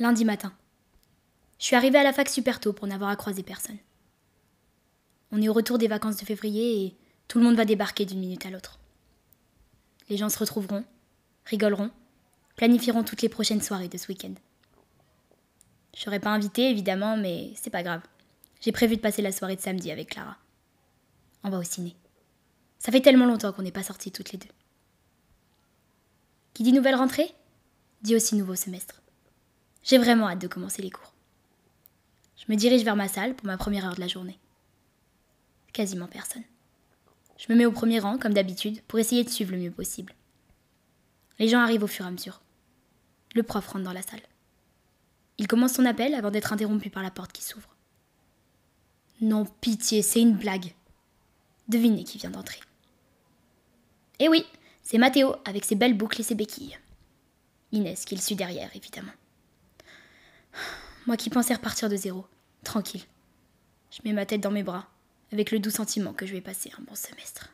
Lundi matin. Je suis arrivée à la fac super tôt pour n'avoir à croiser personne. On est au retour des vacances de février et tout le monde va débarquer d'une minute à l'autre. Les gens se retrouveront, rigoleront, planifieront toutes les prochaines soirées de ce week-end. Je serai pas invitée, évidemment, mais c'est pas grave. J'ai prévu de passer la soirée de samedi avec Clara. On va au ciné. Ça fait tellement longtemps qu'on n'est pas sortis toutes les deux. Qui dit nouvelle rentrée dit aussi nouveau semestre. J'ai vraiment hâte de commencer les cours. Je me dirige vers ma salle pour ma première heure de la journée. Quasiment personne. Je me mets au premier rang, comme d'habitude, pour essayer de suivre le mieux possible. Les gens arrivent au fur et à mesure. Le prof rentre dans la salle. Il commence son appel avant d'être interrompu par la porte qui s'ouvre. Non, pitié, c'est une blague. Devinez qui vient d'entrer. Eh oui, c'est Mathéo avec ses belles boucles et ses béquilles. Inès qui le suit derrière, évidemment. Moi qui pensais repartir de zéro, tranquille. Je mets ma tête dans mes bras, avec le doux sentiment que je vais passer un bon semestre.